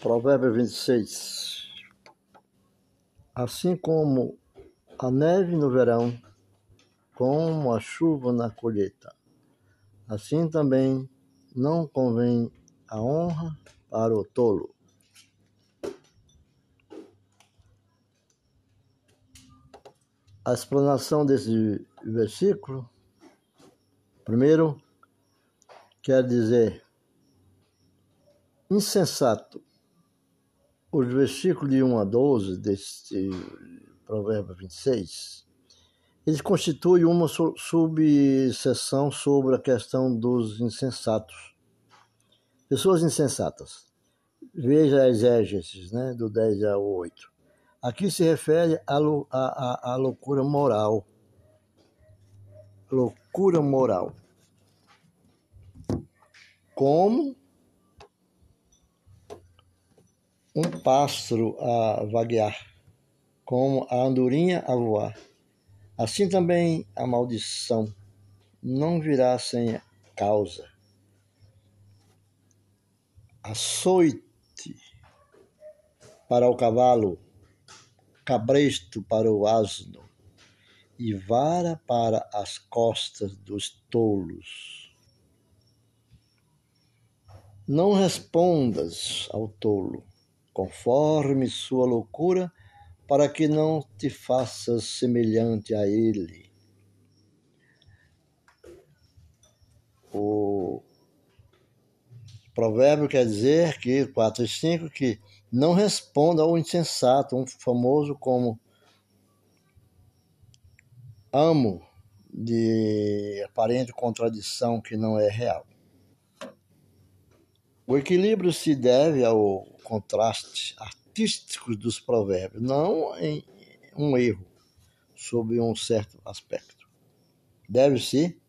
Provérbio 26. Assim como a neve no verão, como a chuva na colheita, assim também não convém a honra para o tolo. A explanação desse versículo, primeiro, quer dizer insensato os versículos de 1 a 12 deste Provérbio 26, eles constituem uma subseção sobre a questão dos insensatos. Pessoas insensatas. Veja a exégesis, né, do 10 ao 8. Aqui se refere à, à, à loucura moral. Loucura moral. Como um pássaro a vaguear, como a andorinha a voar. Assim também a maldição não virá sem causa. Açoite para o cavalo, cabresto para o asno e vara para as costas dos tolos. Não respondas ao tolo, conforme sua loucura, para que não te faças semelhante a ele. O provérbio quer dizer que, 4 e 5, que não responda ao insensato, um famoso como amo de aparente contradição que não é real. O equilíbrio se deve ao contraste artístico dos provérbios, não em um erro sob um certo aspecto. Deve-se